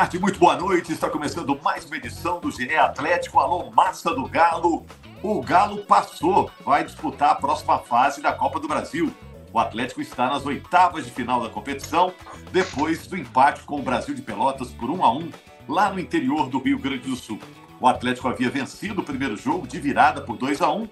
tarde, muito boa noite. Está começando mais uma edição do GE Atlético. Alô, massa do Galo. O Galo passou, vai disputar a próxima fase da Copa do Brasil. O Atlético está nas oitavas de final da competição, depois do empate com o Brasil de Pelotas por 1 a 1 lá no interior do Rio Grande do Sul. O Atlético havia vencido o primeiro jogo de virada por 2 a 1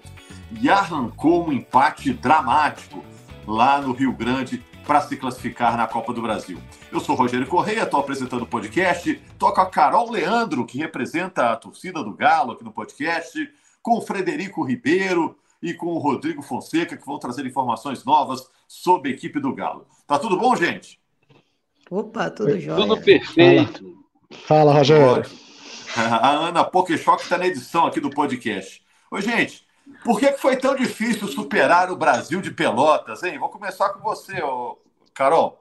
e arrancou um empate dramático lá no Rio Grande para se classificar na Copa do Brasil. Eu sou Rogério Correia, estou apresentando o podcast, estou com a Carol Leandro, que representa a torcida do Galo aqui no podcast, com o Frederico Ribeiro e com o Rodrigo Fonseca, que vão trazer informações novas sobre a equipe do Galo. Tá tudo bom, gente? Opa, tudo jóia. Tudo perfeito. Fala, Fala Rogério. A Ana Pokeshock está na edição aqui do podcast. Oi, gente, por que foi tão difícil superar o Brasil de Pelotas, hein? Vou começar com você, Carol.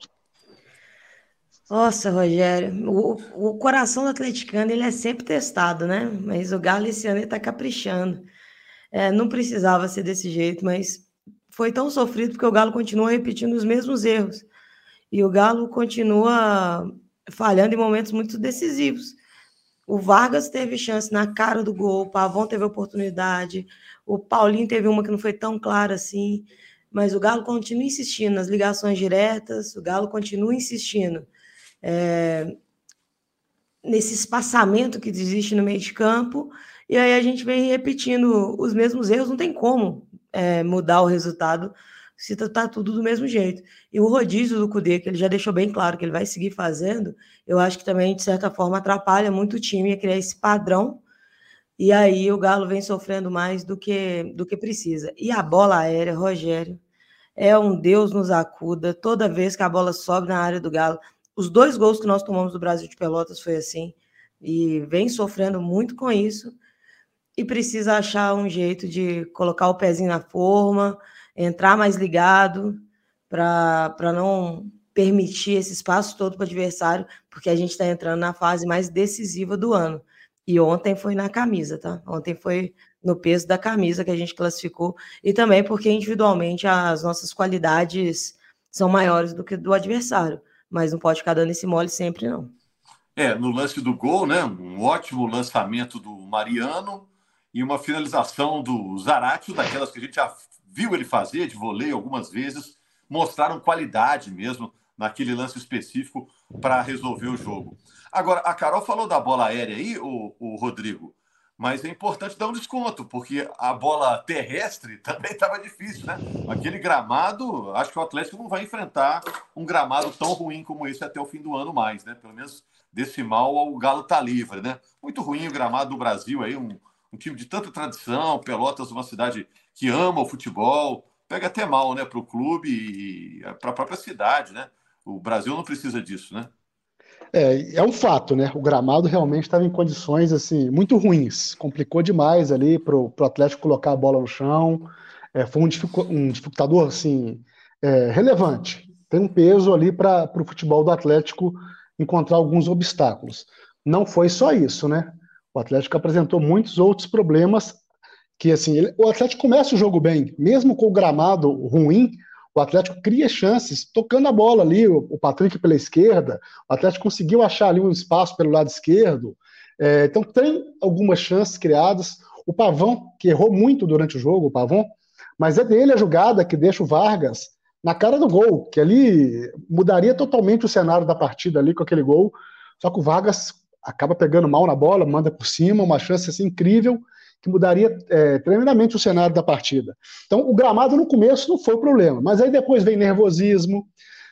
Nossa, Rogério, o, o coração do atleticano ele é sempre testado, né? Mas o Galo esse ano está caprichando. É, não precisava ser desse jeito, mas foi tão sofrido porque o Galo continua repetindo os mesmos erros. E o Galo continua falhando em momentos muito decisivos. O Vargas teve chance na cara do gol, o Pavão teve oportunidade, o Paulinho teve uma que não foi tão clara assim, mas o Galo continua insistindo nas ligações diretas, o Galo continua insistindo é, nesse espaçamento que existe no meio de campo, e aí a gente vem repetindo os mesmos erros, não tem como é, mudar o resultado se tá, tá tudo do mesmo jeito. E o rodízio do Cudê, que ele já deixou bem claro que ele vai seguir fazendo, eu acho que também, de certa forma, atrapalha muito o time a criar esse padrão. E aí o Galo vem sofrendo mais do que, do que precisa. E a bola aérea, Rogério, é um Deus nos acuda. Toda vez que a bola sobe na área do Galo, os dois gols que nós tomamos do Brasil de Pelotas foi assim. E vem sofrendo muito com isso. E precisa achar um jeito de colocar o pezinho na forma, entrar mais ligado para não permitir esse espaço todo para o adversário, porque a gente está entrando na fase mais decisiva do ano. E ontem foi na camisa, tá? Ontem foi no peso da camisa que a gente classificou, e também porque individualmente as nossas qualidades são maiores do que do adversário, mas não pode ficar dando esse mole sempre, não. É, no lance do gol, né? Um ótimo lançamento do Mariano e uma finalização do Zarate, daquelas que a gente já viu ele fazer de voleio algumas vezes, mostraram qualidade mesmo naquele lance específico para resolver o jogo. Agora, a Carol falou da bola aérea aí, o, o Rodrigo, mas é importante dar um desconto, porque a bola terrestre também estava difícil, né? Aquele gramado, acho que o Atlético não vai enfrentar um gramado tão ruim como esse até o fim do ano mais, né? Pelo menos desse mal o Galo tá livre, né? Muito ruim o gramado do Brasil aí, um, um time de tanta tradição, Pelotas, uma cidade que ama o futebol, pega até mal, né, para o clube e para a própria cidade, né? O Brasil não precisa disso, né? É, é um fato, né? O gramado realmente estava em condições assim muito ruins, complicou demais ali para o Atlético colocar a bola no chão. É, foi um, um dificultador assim é, relevante. Tem um peso ali para o futebol do Atlético encontrar alguns obstáculos. Não foi só isso, né? O Atlético apresentou muitos outros problemas que assim, ele, o Atlético começa o jogo bem, mesmo com o gramado ruim, o Atlético cria chances tocando a bola ali, o, Patrick pela esquerda, o Atlético conseguiu achar ali um espaço pelo lado esquerdo, é, então tem algumas chances criadas. O Pavão, que errou muito durante o jogo, o Pavão, mas é dele a jogada que deixa o Vargas na cara do gol, que ali mudaria totalmente o cenário da partida ali com aquele gol. Só que o Vargas acaba pegando mal na bola, manda por cima, uma chance assim, incrível que mudaria é, tremendamente o cenário da partida. Então, o gramado no começo não foi o problema, mas aí depois vem nervosismo,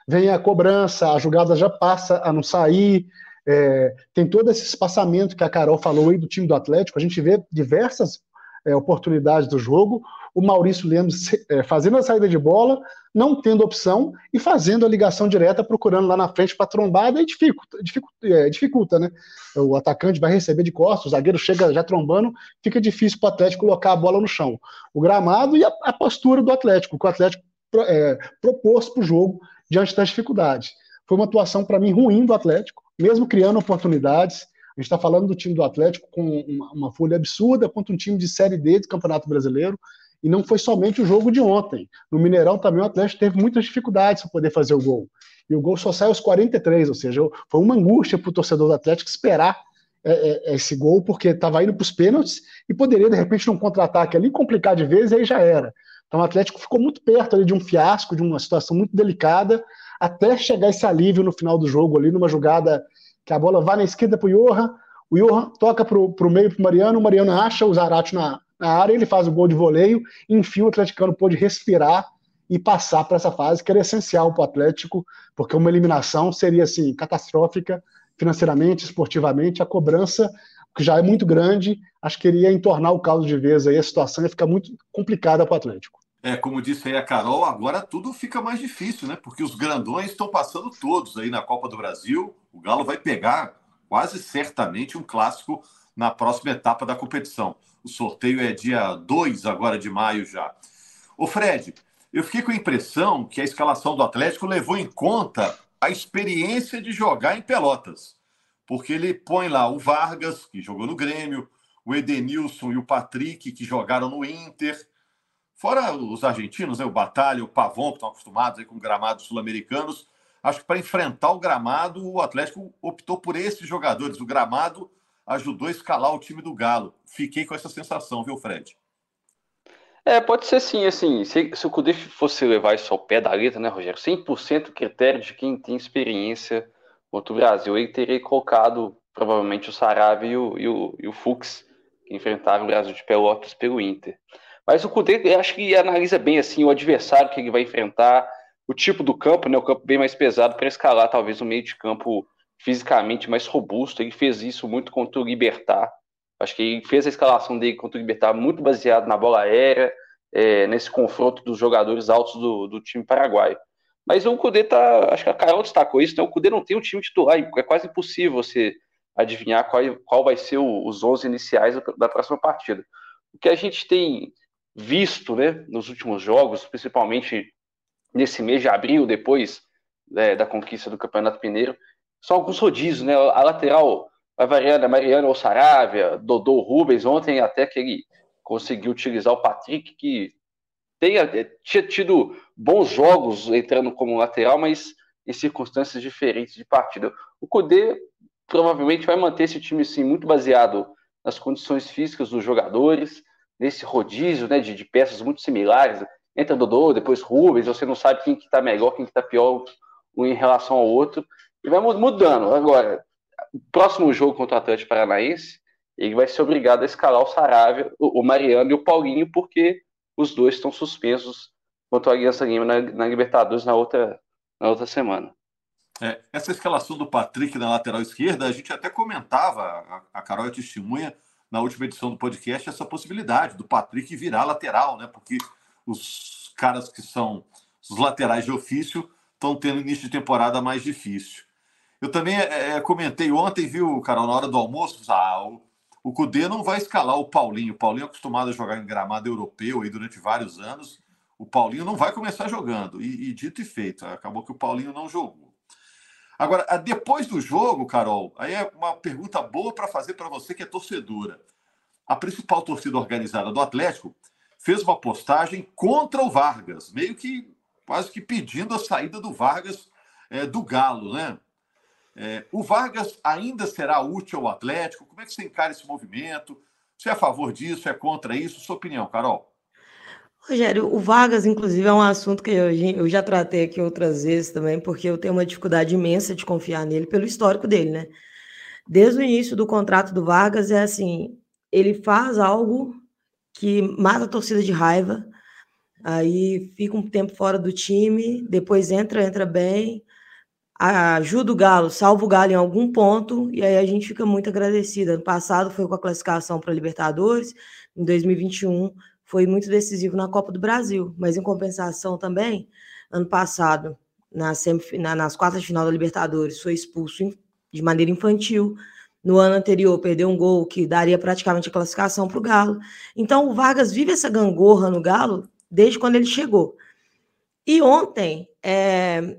vem a cobrança, a jogada já passa a não sair, é, tem todo esse espaçamento que a Carol falou aí do time do Atlético, a gente vê diversas é, oportunidades do jogo, o Maurício Lemos é, fazendo a saída de bola, não tendo opção e fazendo a ligação direta, procurando lá na frente para trombada e dificulta, dificulta, é, dificulta, né? O atacante vai receber de costas, o zagueiro chega já trombando, fica difícil para o Atlético colocar a bola no chão. O gramado e a, a postura do Atlético, que o Atlético é, propôs para o jogo diante das dificuldades. Foi uma atuação, para mim, ruim do Atlético, mesmo criando oportunidades. A gente está falando do time do Atlético com uma, uma folha absurda contra um time de Série D do Campeonato Brasileiro. E não foi somente o jogo de ontem. No Mineirão também o Atlético teve muitas dificuldades para poder fazer o gol. e o gol só sai aos 43, ou seja, foi uma angústia para o torcedor do Atlético esperar é, é, esse gol, porque estava indo para os pênaltis e poderia, de repente, num contra-ataque ali, complicar de vez e aí já era. Então o Atlético ficou muito perto ali de um fiasco, de uma situação muito delicada, até chegar esse alívio no final do jogo ali, numa jogada que a bola vai na esquerda para o Johan, o Johan toca para o meio para o Mariano, o Mariano acha o Zarate na, na área, ele faz o gol de voleio, enfim o atleticano pôde respirar e passar para essa fase que era essencial para o Atlético, porque uma eliminação seria assim catastrófica financeiramente, esportivamente, a cobrança que já é muito grande, acho que iria entornar o caldo de vez aí, a situação ia ficar muito complicada para o Atlético. É, como disse aí a Carol, agora tudo fica mais difícil, né? Porque os grandões estão passando todos aí na Copa do Brasil. O Galo vai pegar quase certamente um clássico na próxima etapa da competição. O sorteio é dia 2 agora de maio já. O Fred, eu fiquei com a impressão que a escalação do Atlético levou em conta a experiência de jogar em Pelotas. Porque ele põe lá o Vargas, que jogou no Grêmio, o Edenilson e o Patrick, que jogaram no Inter Fora os argentinos, né, o Batalha, o Pavon, que estão acostumados aí com gramados sul-americanos, acho que para enfrentar o gramado, o Atlético optou por esses jogadores. O gramado ajudou a escalar o time do Galo. Fiquei com essa sensação, viu, Fred? É, pode ser sim, assim, se, se o Cudê fosse levar isso ao pé da letra, né, Rogério, 100% critério de quem tem experiência contra o Brasil, ele teria colocado provavelmente o Sarave e o, e o, e o Fux, que enfrentaram o Brasil de Pelotas pelo Inter. Mas o Cudê, acho que analisa bem assim o adversário que ele vai enfrentar, o tipo do campo, né? O campo bem mais pesado para escalar talvez um meio de campo fisicamente mais robusto. Ele fez isso muito contra o Libertar. Acho que ele fez a escalação dele contra o Libertar muito baseado na bola aérea, é, nesse confronto dos jogadores altos do, do time paraguaio. Mas o Cudê tá. Acho que a Carol destacou isso, né? O Cudê não tem um time titular, é quase impossível você adivinhar qual, qual vai ser o, os 11 iniciais da próxima partida. O que a gente tem visto né, nos últimos jogos, principalmente nesse mês de abril, depois né, da conquista do Campeonato Mineiro, são alguns rodízios, né? A lateral vai variando, a Mariana ou Saravia, Dodô Rubens, ontem até que ele conseguiu utilizar o Patrick, que tenha, é, tinha tido bons jogos entrando como lateral, mas em circunstâncias diferentes de partida. O Cudê provavelmente vai manter esse time assim, muito baseado nas condições físicas dos jogadores, nesse rodízio né, de, de peças muito similares. Entra Dodô, depois Rubens, você não sabe quem que tá melhor, quem que tá pior um em relação ao outro. E vai mudando. Agora, o próximo jogo contra o Atlético Paranaense, ele vai ser obrigado a escalar o Saravia, o Mariano e o Paulinho, porque os dois estão suspensos contra o Aliança Lima na, na, Libertadores na outra, na outra semana. É, essa escalação do Patrick na lateral esquerda, a gente até comentava, a, a Carol é testemunha, na última edição do podcast essa possibilidade do Patrick virar lateral, né? Porque os caras que são os laterais de ofício estão tendo início de temporada mais difícil. Eu também é, comentei ontem, viu, Carol, na hora do almoço, ah, o, o Cudê não vai escalar o Paulinho. O Paulinho é acostumado a jogar em gramado europeu aí durante vários anos. O Paulinho não vai começar jogando. E, e dito e feito, acabou que o Paulinho não jogou. Agora, depois do jogo, Carol, aí é uma pergunta boa para fazer para você que é torcedora. A principal torcida organizada do Atlético fez uma postagem contra o Vargas, meio que quase que pedindo a saída do Vargas é, do Galo, né? É, o Vargas ainda será útil ao Atlético? Como é que você encara esse movimento? Você é a favor disso? É contra isso? Sua opinião, Carol? Rogério, o Vargas, inclusive, é um assunto que eu, eu, já tratei aqui outras vezes também, porque eu tenho uma dificuldade imensa de confiar nele pelo histórico dele, né? Desde o início do contrato do Vargas, é assim: ele faz algo que mata a torcida de raiva, aí fica um tempo fora do time, depois entra, entra bem, ajuda o Galo, salva o Galo em algum ponto, e aí a gente fica muito agradecida. Ano passado foi com a classificação para Libertadores, em 2021 foi muito decisivo na Copa do Brasil, mas em compensação também, ano passado, na na, nas quartas de final da Libertadores, foi expulso de maneira infantil. No ano anterior, perdeu um gol que daria praticamente a classificação para o Galo. Então, o Vargas vive essa gangorra no Galo desde quando ele chegou. E ontem, é...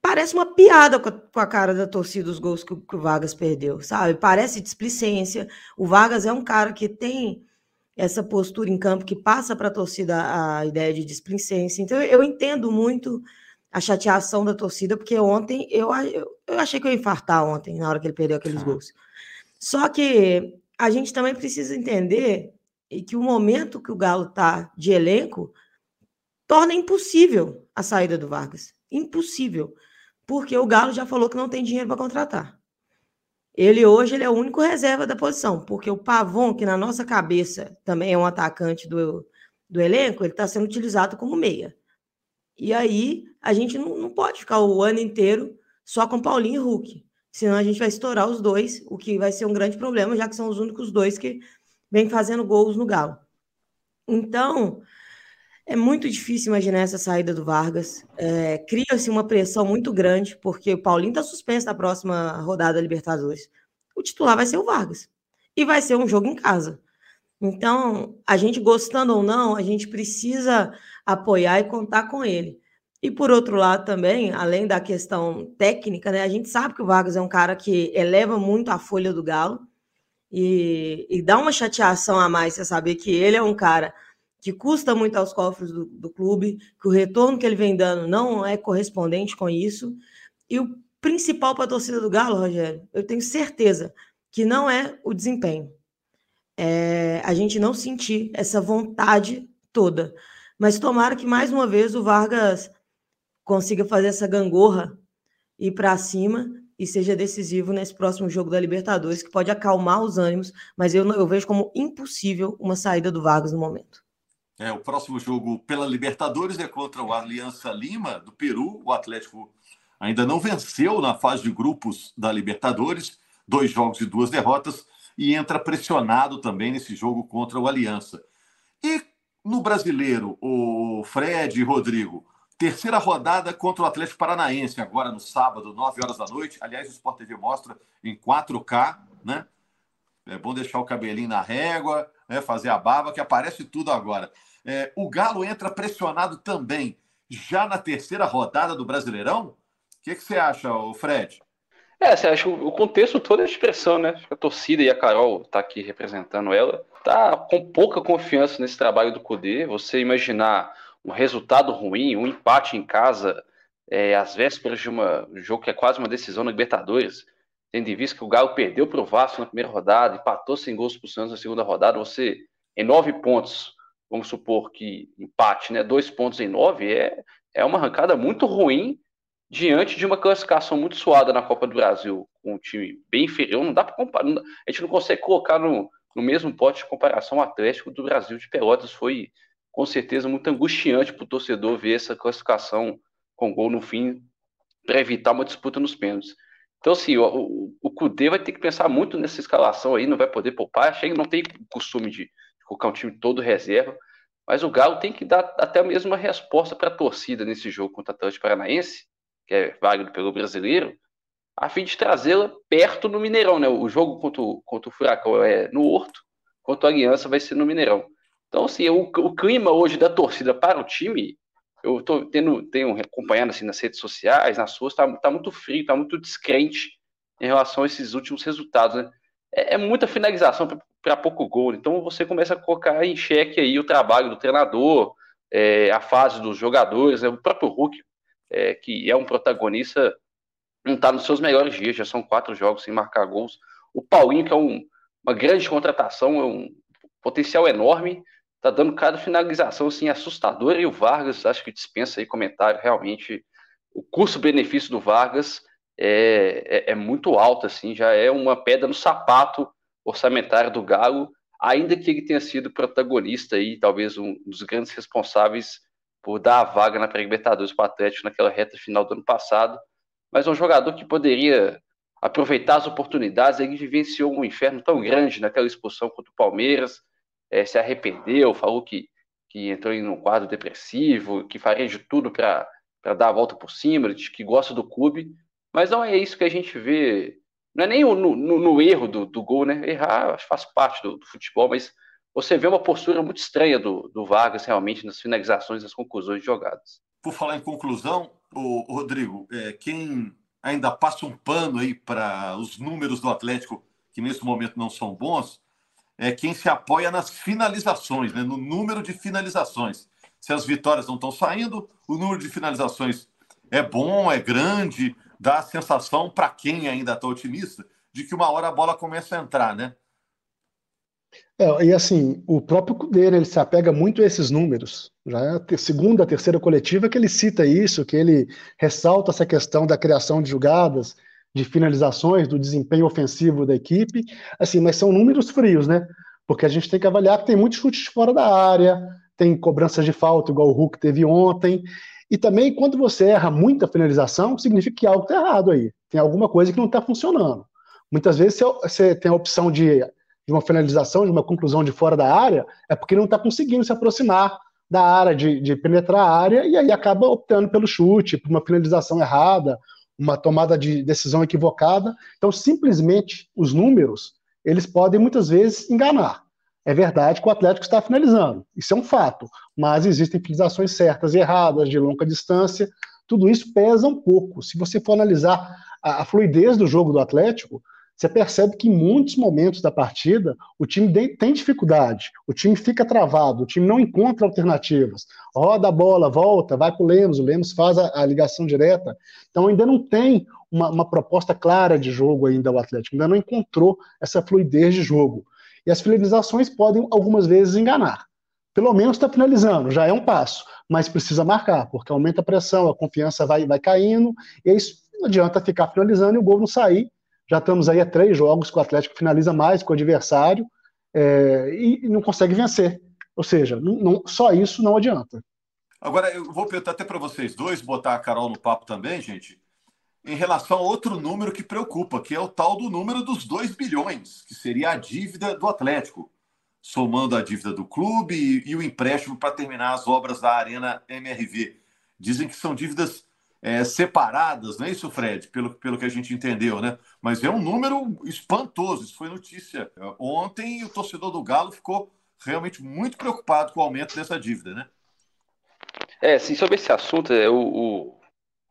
parece uma piada com a cara da torcida os gols que o Vargas perdeu, sabe? Parece displicência. O Vargas é um cara que tem essa postura em campo que passa para a torcida a ideia de displicência. Então, eu entendo muito a chateação da torcida, porque ontem eu, eu, eu achei que eu ia infartar ontem, na hora que ele perdeu aqueles gols. Só que a gente também precisa entender que o momento que o Galo está de elenco torna impossível a saída do Vargas. Impossível. Porque o Galo já falou que não tem dinheiro para contratar. Ele hoje ele é o único reserva da posição, porque o Pavon, que na nossa cabeça também é um atacante do, do elenco, ele está sendo utilizado como meia. E aí a gente não, não pode ficar o ano inteiro só com Paulinho e Hulk. Senão a gente vai estourar os dois, o que vai ser um grande problema, já que são os únicos dois que vêm fazendo gols no Galo. Então, é muito difícil imaginar essa saída do Vargas. É, Cria-se uma pressão muito grande, porque o Paulinho está suspenso na próxima rodada da Libertadores. O titular vai ser o Vargas. E vai ser um jogo em casa. Então, a gente gostando ou não, a gente precisa apoiar e contar com ele. E por outro lado também, além da questão técnica, né, a gente sabe que o Vargas é um cara que eleva muito a folha do Galo e, e dá uma chateação a mais você saber que ele é um cara que custa muito aos cofres do, do clube, que o retorno que ele vem dando não é correspondente com isso. E o principal para a torcida do Galo, Rogério, eu tenho certeza que não é o desempenho. É a gente não sentir essa vontade toda. Mas tomara que mais uma vez o Vargas consiga fazer essa gangorra ir para cima e seja decisivo nesse próximo jogo da Libertadores, que pode acalmar os ânimos, mas eu, eu vejo como impossível uma saída do Vargas no momento. É, o próximo jogo pela Libertadores é contra o Aliança Lima, do Peru. O Atlético ainda não venceu na fase de grupos da Libertadores, dois jogos e duas derrotas, e entra pressionado também nesse jogo contra o Aliança. E no brasileiro, o Fred e Rodrigo, terceira rodada contra o Atlético Paranaense, agora no sábado, 9 horas da noite. Aliás, o Sport TV mostra em 4K, né? É bom deixar o cabelinho na régua, né? fazer a barba, que aparece tudo agora. É, o Galo entra pressionado também, já na terceira rodada do Brasileirão? O que, que você acha, Fred? É, você acha o contexto todo é expressão, né? A torcida e a Carol tá aqui representando ela, tá com pouca confiança nesse trabalho do Cudê. Você imaginar um resultado ruim, um empate em casa, é, às vésperas de uma, um jogo que é quase uma decisão na Libertadores, tendo em vista que o Galo perdeu para o Vasco na primeira rodada, empatou sem gols para o Santos na segunda rodada, você, em nove pontos, vamos supor que empate, né, dois pontos em nove, é, é uma arrancada muito ruim diante de uma classificação muito suada na Copa do Brasil, com um time bem inferior, não dá para comparar, não, a gente não consegue colocar no, no mesmo pote de comparação o Atlético do Brasil de Pelotas, foi com certeza muito angustiante para o torcedor ver essa classificação com gol no fim para evitar uma disputa nos pênaltis. Então, assim, o, o, o Cudê vai ter que pensar muito nessa escalação aí, não vai poder poupar. Achei que não tem costume de, colocar um time todo reserva. Mas o Galo tem que dar até mesmo uma resposta para a torcida nesse jogo contra o Atlético Paranaense, que é válido pelo brasileiro, a fim de trazê-la perto no Mineirão. Né? O jogo contra o, contra o Furacão é no Horto, contra a Aliança vai ser no Mineirão. Então, assim, o, o clima hoje da torcida para o time, eu estou tendo, tenho acompanhado assim, nas redes sociais, nas suas, está tá muito frio, está muito descrente em relação a esses últimos resultados. Né? É, é muita finalização para pouco gol. Então você começa a colocar em xeque aí o trabalho do treinador, é, a fase dos jogadores, né? o próprio Hulk, é, que é um protagonista, não está nos seus melhores dias, já são quatro jogos sem marcar gols. O Paulinho, que é um, uma grande contratação, é um potencial enorme, está dando cada finalização assim, assustadora, e o Vargas, acho que dispensa aí comentário, realmente, o custo-benefício do Vargas é, é, é muito alto, assim, já é uma pedra no sapato orçamentário do Galo, ainda que ele tenha sido protagonista aí, talvez um dos grandes responsáveis por dar a vaga na pré-libertadores para o Atlético naquela reta final do ano passado, mas é um jogador que poderia aproveitar as oportunidades, ele vivenciou um inferno tão grande naquela expulsão contra o Palmeiras, é, se arrependeu, falou que, que entrou em um quadro depressivo, que faria de tudo para dar a volta por cima, que gosta do clube, mas não é isso que a gente vê não é nem no, no, no erro do, do, gol, né? Errar faz parte do, do, futebol, mas você vê uma postura muito estranha do, do Vargas realmente nas finalizações, nas conclusões de jogadas. Por falar em conclusão, o, Rodrigo, é, quem ainda passa um pano aí para os números do Atlético, que nesse momento não são bons, é quem se apoia nas finalizações, né? no número de finalizações. Se as vitórias não estão saindo, o número de finalizações é bom, é grande, dá a sensação, para quem ainda está otimista, de que uma hora a bola começa a entrar, né? É, e assim, o próprio Cudê, né, ele se apega muito a esses números. Já é a segunda, a terceira coletiva que ele cita isso, que ele ressalta essa questão da criação de jogadas, de finalizações, do desempenho ofensivo da equipe. Assim, mas são números frios, né? Porque a gente tem que avaliar que tem muitos chutes fora da área, tem cobranças de falta, igual o Hulk teve ontem. E também, quando você erra muita finalização, significa que algo está errado aí. Tem alguma coisa que não está funcionando. Muitas vezes você tem a opção de de uma finalização, de uma conclusão de fora da área, é porque não está conseguindo se aproximar da área, de, de, penetrar a área, e aí acaba optando pelo chute, por uma finalização errada, uma tomada de decisão equivocada. Então, simplesmente, os números, eles podem muitas vezes enganar. É verdade que o Atlético está finalizando, isso é um fato, mas existem finalizações certas e erradas, de longa distância, tudo isso pesa um pouco. Se você for analisar a, a fluidez do jogo do Atlético, você percebe que em muitos momentos da partida o time tem dificuldade, o time fica travado, o time não encontra alternativas. Roda a bola, volta, vai para o Lemos, o Lemos faz a, a, ligação direta. Então ainda não tem uma, uma, proposta clara de jogo ainda o Atlético, ainda não encontrou essa fluidez de jogo. E as finalizações podem algumas vezes enganar. Pelo menos está finalizando, já é um passo, mas precisa marcar, porque aumenta a pressão, a confiança vai, vai caindo, e aí não adianta ficar finalizando e o gol não sair, já estamos aí a três jogos que o Atlético finaliza mais com o adversário é, e, e, não consegue vencer. Ou seja, não, não, só isso não adianta. Agora, eu vou perguntar até para vocês dois, botar a Carol no papo também, gente, em relação a outro número que preocupa, que é o tal do número dos 2 bilhões, que seria a dívida do Atlético, somando a dívida do clube e, e o empréstimo para terminar as obras da Arena MRV. Dizem que são dívidas é, separadas, não é isso, Fred? Pelo, pelo que a gente entendeu, né? Mas é um número espantoso. Isso foi notícia ontem o torcedor do Galo ficou realmente muito preocupado com o aumento dessa dívida, né? É, sim, sobre esse assunto, é, o, o,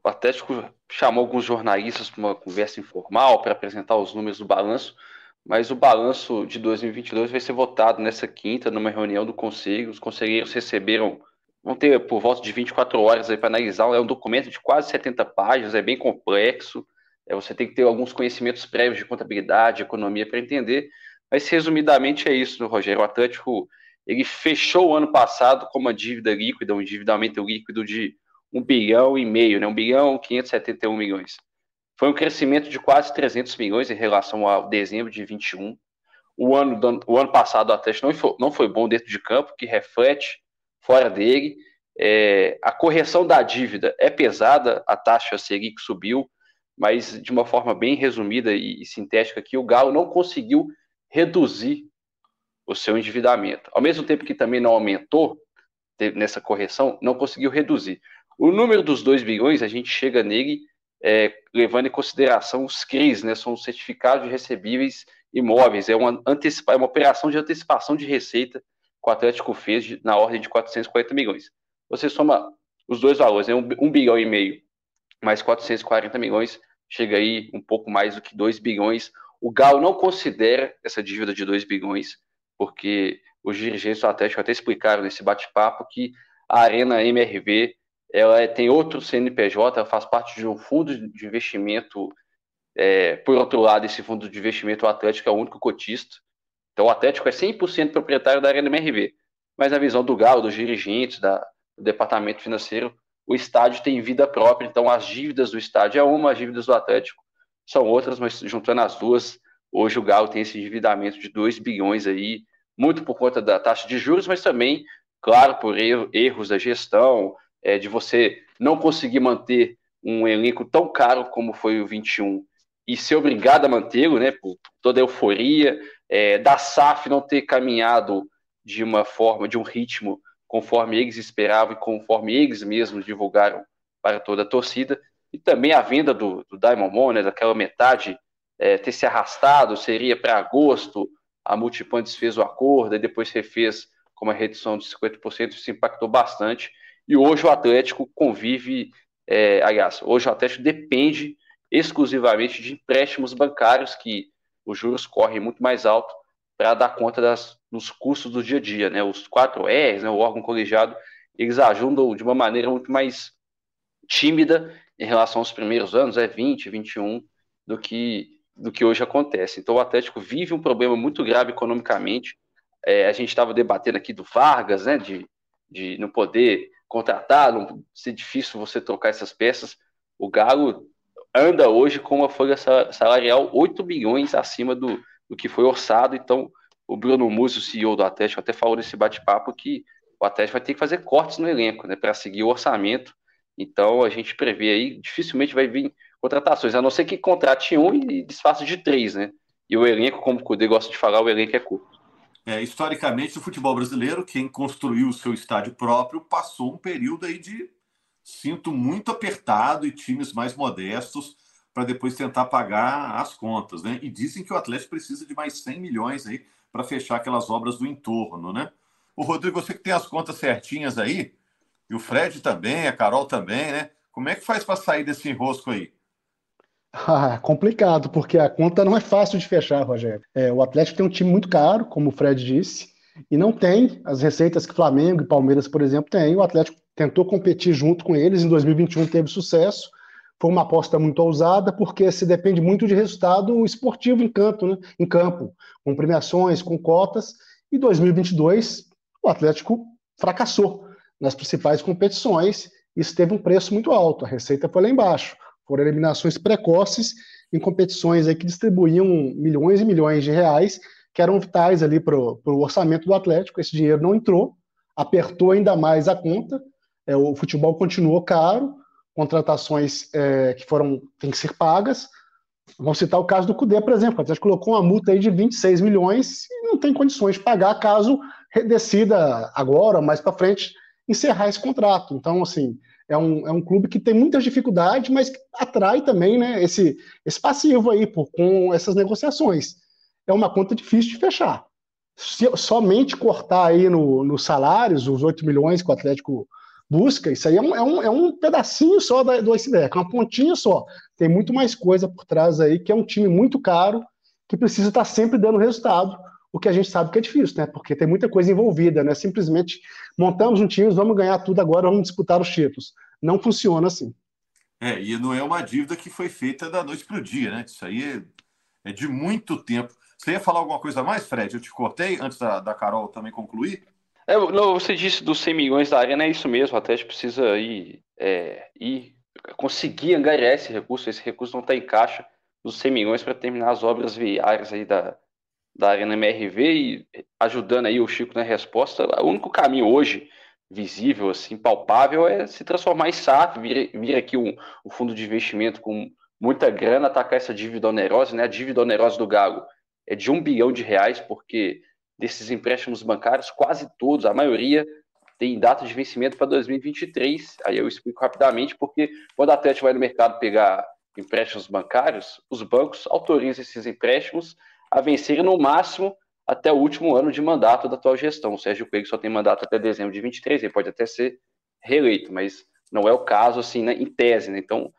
o Atlético chamou alguns jornalistas para uma conversa informal para apresentar os números do balanço, mas o balanço de 2022 vai ser votado nessa quinta, numa reunião do Conselho. Os conselheiros receberam vão ter por volta de 24 horas para analisar. É um documento de quase 70 páginas, é bem complexo. É, você tem que ter alguns conhecimentos prévios de contabilidade, economia para entender. Mas resumidamente é isso, Rogério. O Atlântico ele fechou o ano passado com uma dívida líquida, um endividamento líquido de 1 bilhão e meio, né? 1 bilhão 571 milhões. Foi um crescimento de quase 300 milhões em relação ao dezembro de 21. O ano, o ano passado o Atlético não foi, não foi bom dentro de campo, que reflete fora dele. É, a correção da dívida é pesada, a taxa Selic subiu, mas de uma forma bem resumida e, e sintética aqui, o Galo não conseguiu reduzir o seu endividamento. Ao mesmo tempo que também não aumentou nessa correção, não conseguiu reduzir. O número dos 2 bilhões, a gente chega nele é, levando em consideração os CRIs, né, são os certificados de recebíveis imóveis, é uma, antecipa, é uma operação de antecipação de receita que o Atlético fez na ordem de 440 milhões. Você soma os dois valores, né, um, um bilhão e meio mais 440 milhões, chega aí um pouco mais do que 2 bilhões. O Galo não considera essa dívida de 2 bilhões, porque os dirigentes do Atlético até explicaram nesse bate-papo que a Arena MRV ela é, tem outro CNPJ, ela faz parte de um fundo de investimento. É, por outro lado, esse fundo de investimento o Atlético é o único cotista. Então o Atlético é 100% proprietário da Arena MRV. Mas na visão do Galo, dos dirigentes, da, do departamento financeiro, o estádio tem vida própria. Então as dívidas do estádio é uma, as dívidas do Atlético são outras, mas juntando as duas, hoje o Galo tem esse endividamento de 2 bilhões aí, muito por conta da taxa de juros, mas também, claro, por erros da gestão, é, de você não conseguir manter um elenco tão caro como foi o 21 e ser obrigado a mantê-lo, né, por toda a euforia, é, da SAF não ter caminhado de uma forma, de um ritmo conforme eles esperavam e conforme eles mesmos divulgaram para toda a torcida, e também a venda do, do Diamond Mon, né, daquela metade é, ter se arrastado, seria para agosto, a Multipoints fez o acordo, e depois refez com uma redução de 50%, isso impactou bastante, e hoje o Atlético convive, é, aliás, hoje o Atlético depende exclusivamente de empréstimos bancários que os juros correm muito mais alto para dar conta das, dos custos do dia a dia. Né? Os 4 R's, né, o órgão colegiado, eles ajudam de uma maneira muito mais tímida em relação aos primeiros anos, é 20, 21 do que do que hoje acontece. Então o Atlético vive um problema muito grave economicamente. É, a gente estava debatendo aqui do Vargas, né, de, de não poder contratar, não ser difícil você trocar essas peças. O Galo anda hoje com uma folha salarial 8 bilhões acima do, do que foi orçado. Então, o Bruno Musso, CEO do Atlético, até falou nesse bate-papo que o Atlético vai ter que fazer cortes no elenco, né, para seguir o orçamento. Então, a gente prevê aí, dificilmente vai vir contratações, a não ser que contrate um e desfaça de três, né? E o elenco, como o Cudê gosta de falar, o elenco é curto. É, historicamente, no futebol brasileiro, quem construiu o seu estádio próprio passou um período aí de cinto muito apertado e times mais modestos para depois tentar pagar as contas, né? E dizem que o Atlético precisa de mais 100 milhões aí para fechar aquelas obras do entorno, né? O Rodrigo, você que tem as contas certinhas aí, e o Fred também, a Carol também, né? Como é que faz para sair desse enrosco aí? Ah, complicado, porque a conta não é fácil de fechar, Rogério. É, o Atlético tem um time muito caro, como o Fred disse, e não tem as receitas que Flamengo e Palmeiras, por exemplo, têm. O Atlético tentou competir junto com eles, em 2021 teve sucesso. Foi uma aposta muito ousada, porque se depende muito de resultado esportivo em campo, né? em campo, com premiações, com cotas. E 2022, o Atlético fracassou nas principais competições. Isso teve um preço muito alto, a receita foi lá embaixo. Foram eliminações precoces em competições aí que distribuíam milhões e milhões de reais, que eram vitais ali para o orçamento do Atlético. Esse dinheiro não entrou, apertou ainda mais a conta. É, o futebol continuou caro, contratações é, que foram têm que ser pagas. Vamos citar o caso do Cudê, por exemplo. O Atlético colocou uma multa aí de 26 milhões e não tem condições de pagar caso decida agora, mais para frente, encerrar esse contrato. Então, assim, é um, é um clube que tem muitas dificuldades, mas atrai também né, esse, esse passivo aí por, com essas negociações. É uma conta difícil de fechar. Se, somente cortar aí nos no salários, os 8 milhões que o Atlético busca, isso aí é um, é um, é um pedacinho só da, do iceberg, uma pontinha só. Tem muito mais coisa por trás aí, que é um time muito caro, que precisa estar sempre dando resultado, o que a gente sabe que é difícil, né? Porque tem muita coisa envolvida, né? Simplesmente montamos um time, vamos ganhar tudo agora, vamos disputar os títulos. Não funciona assim. É, e não é uma dívida que foi feita da noite para o dia, né? Isso aí é, é, de muito tempo. Você ia falar alguma coisa mais, Fred? Eu te cortei antes da, da Carol também concluir. É, não, você disse dos 100 milhões da arena, é isso mesmo. Até a gente precisa ir, é, ir conseguir angariar esse recurso. Esse recurso não está em caixa dos 100 milhões para terminar as obras viárias aí da, da Arena MRV e ajudando aí o Chico na resposta, o único caminho hoje visível, assim, palpável, é se transformar em SAF, vir, vir aqui um, um fundo de investimento com muita grana, atacar essa dívida onerosa, né? A dívida onerosa do Galo é de um bilhão de reais, porque desses empréstimos bancários, quase todos, a maioria, tem data de vencimento para 2023. Aí eu explico rapidamente, porque quando a Atlético vai no mercado pegar empréstimos bancários, os bancos autorizam esses empréstimos a vencer no máximo até o último ano de mandato da atual gestão. O Sérgio Coelho só tem mandato até dezembro de 23, ele pode até ser reeleito, mas não é o caso, assim, né, em tese. Né? Então,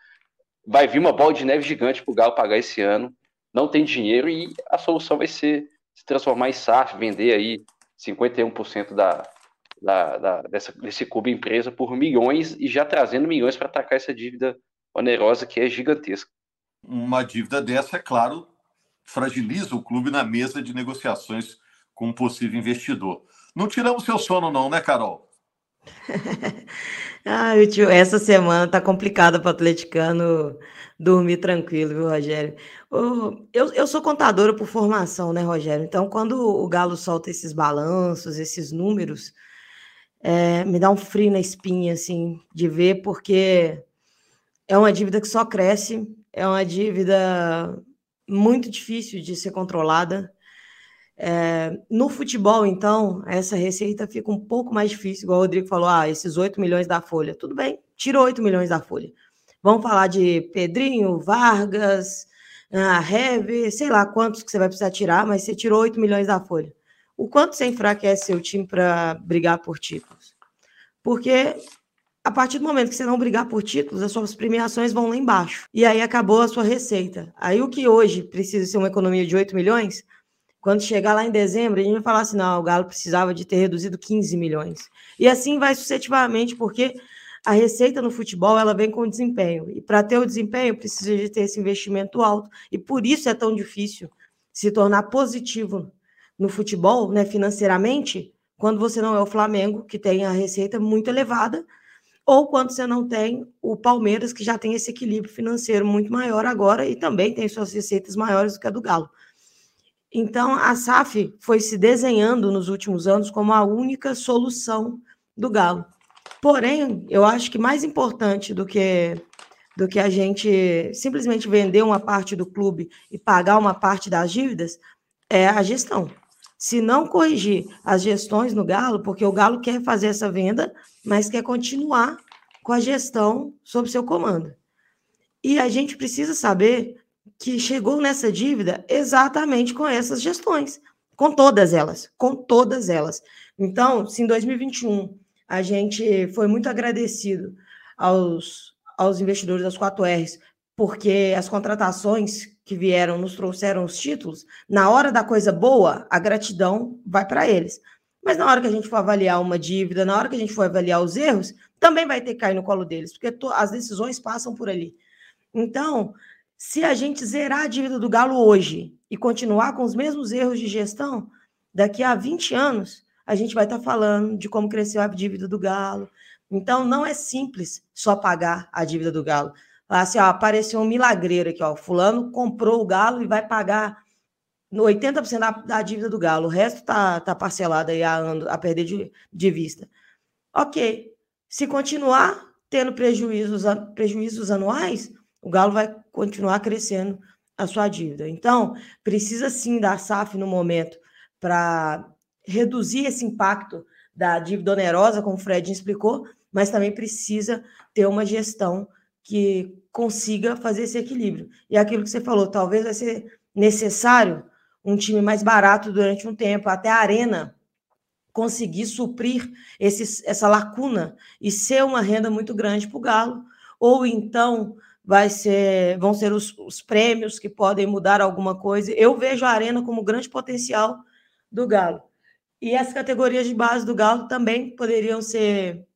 vai vir uma bola de neve gigante para o Galo pagar esse ano, não tem dinheiro e a solução vai ser se transformar em SAF, vender aí 51% da, da, da, dessa, desse clube empresa por milhões e já trazendo milhões para atacar essa dívida onerosa que é gigantesca. Uma dívida dessa, é claro, fragiliza o clube na mesa de negociações com um possível investidor. Não tiramos seu sono, não, né, Carol? ah, tio, essa semana tá complicada para o atleticano dormir tranquilo, viu, Rogério? Eu, eu sou contadora por formação, né, Rogério? Então, quando o Galo solta esses balanços, esses números, é, me dá um frio na espinha, assim, de ver, porque é uma dívida que só cresce, é uma dívida muito difícil de ser controlada. É, no futebol, então, essa receita fica um pouco mais difícil, igual o Rodrigo falou, ah, esses 8 milhões da folha. Tudo bem, tira 8 milhões da folha. Vamos falar de Pedrinho, Vargas, a Heve, sei lá quantos que você vai precisar tirar, mas você tirou 8 milhões da folha. O quanto você enfraquece seu time para brigar por títulos? Porque a partir do momento que você não brigar por títulos, as suas premiações vão lá embaixo. E aí acabou a sua receita. Aí o que hoje precisa ser uma economia de 8 milhões, quando chegar lá em dezembro, a gente vai falar assim: não, o Galo precisava de ter reduzido 15 milhões. E assim vai sucessivamente, porque A receita no futebol ela vem com desempenho e para ter o desempenho precisa de ter esse investimento alto e por isso é tão difícil se tornar positivo no futebol, né, financeiramente, quando você não é o Flamengo que tem a receita muito elevada ou quando você não tem o Palmeiras que já tem esse equilíbrio financeiro muito maior agora e também tem suas receitas maiores do que a do Galo. Então, a SAF foi se desenhando nos últimos anos como a única solução do Galo. Porém, eu acho que mais importante do que do que a gente simplesmente vender uma parte do clube e pagar uma parte das dívidas é a gestão. Se não corrigir as gestões no Galo, porque o Galo quer fazer essa venda, mas quer continuar com a gestão sob seu comando. E a gente precisa saber que chegou nessa dívida exatamente com essas gestões, com todas elas, com todas elas. Então, se em 2021 a gente foi muito agradecido aos, aos investidores das 4Rs, porque as contratações que vieram nos trouxeram os títulos, na hora da coisa boa, a gratidão vai para eles. Mas na hora que a gente for avaliar uma dívida, na hora que a gente for avaliar os erros, também vai ter que cair no colo deles, porque as decisões passam por ali. Então, se a gente zerar a dívida do Galo hoje e continuar com os mesmos erros de gestão, daqui a 20 anos, a gente vai estar tá falando de como cresceu a dívida do Galo. Então, não é simples só pagar a dívida do Galo. Assim, ó, apareceu um milagreiro aqui, ó. Fulano comprou o Galo e vai pagar 80% da, da dívida do Galo. O resto tá, tá parcelado aí a, a perder de, de vista. Ok. Se continuar tendo prejuízos, prejuízos anuais, o Galo vai continuar crescendo a sua dívida. Então, precisa sim da SAF no momento para reduzir esse impacto da dívida onerosa, como o Fred explicou, mas também precisa ter uma gestão que consiga fazer esse equilíbrio. E aquilo que você falou, talvez vai ser necessário um time mais barato durante um tempo, até a Arena conseguir suprir esse, essa lacuna e ser uma renda muito grande para o Galo, ou então vai ser, vão ser os, os, prêmios que podem mudar alguma coisa. Eu vejo a Arena como grande potencial do Galo. E as categorias de base do Galo também poderiam ser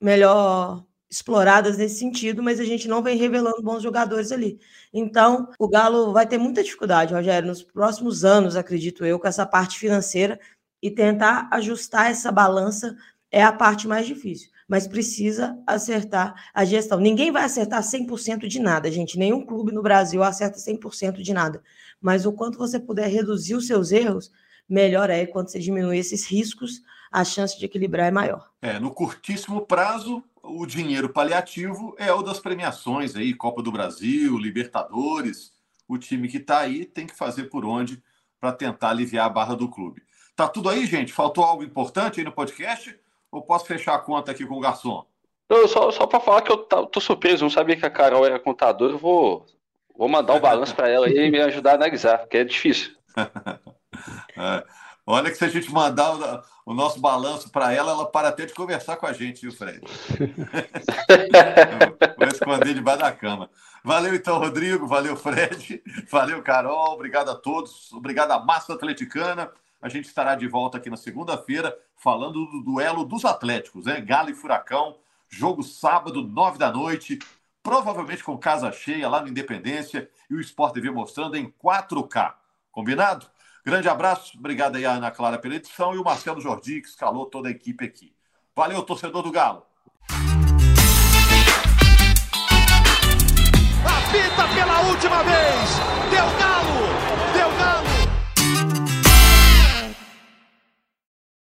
melhor exploradas nesse sentido, mas a gente não vem revelando bons jogadores ali. Então, o Galo vai ter muita dificuldade, Rogério, nos próximos anos, acredito eu, com essa parte financeira e tentar ajustar essa balança é a parte mais difícil mas precisa acertar a gestão. Ninguém vai acertar 100% de nada, gente. Nenhum clube no Brasil acerta 100% de nada. Mas o quanto você puder reduzir os seus erros, melhor é quando você diminui esses riscos, a chance de equilibrar é maior. É, no curtíssimo prazo, o dinheiro paliativo é o das premiações aí, Copa do Brasil, Libertadores. O time que está aí tem que fazer por onde para tentar aliviar a barra do clube. Tá tudo aí, gente? Faltou algo importante aí no podcast? Ou posso fechar a conta aqui com o garçom? Não, só, só para falar que eu tô surpreso, não sabia que a Carol era contadora, eu vou, vou mandar o um balanço para ela e me ajudar a analisar, porque é difícil. é. Olha que se a gente mandar o, o nosso balanço para ela, ela para até de conversar com a gente, viu, Fred? Vou esconder debaixo da cama. Valeu então, Rodrigo, valeu, Fred, valeu, Carol, obrigado a todos, obrigado à massa atleticana. A gente estará de volta aqui na segunda-feira falando do duelo dos Atléticos, né? Galo e Furacão, jogo sábado, nove da noite, provavelmente com casa cheia lá no Independência e o Sport TV mostrando em 4K. Combinado? Grande abraço, obrigado aí a Ana Clara pela edição e o Marcelo Jordi, que escalou toda a equipe aqui. Valeu, torcedor do Galo. Apita pela última vez, deu Galo!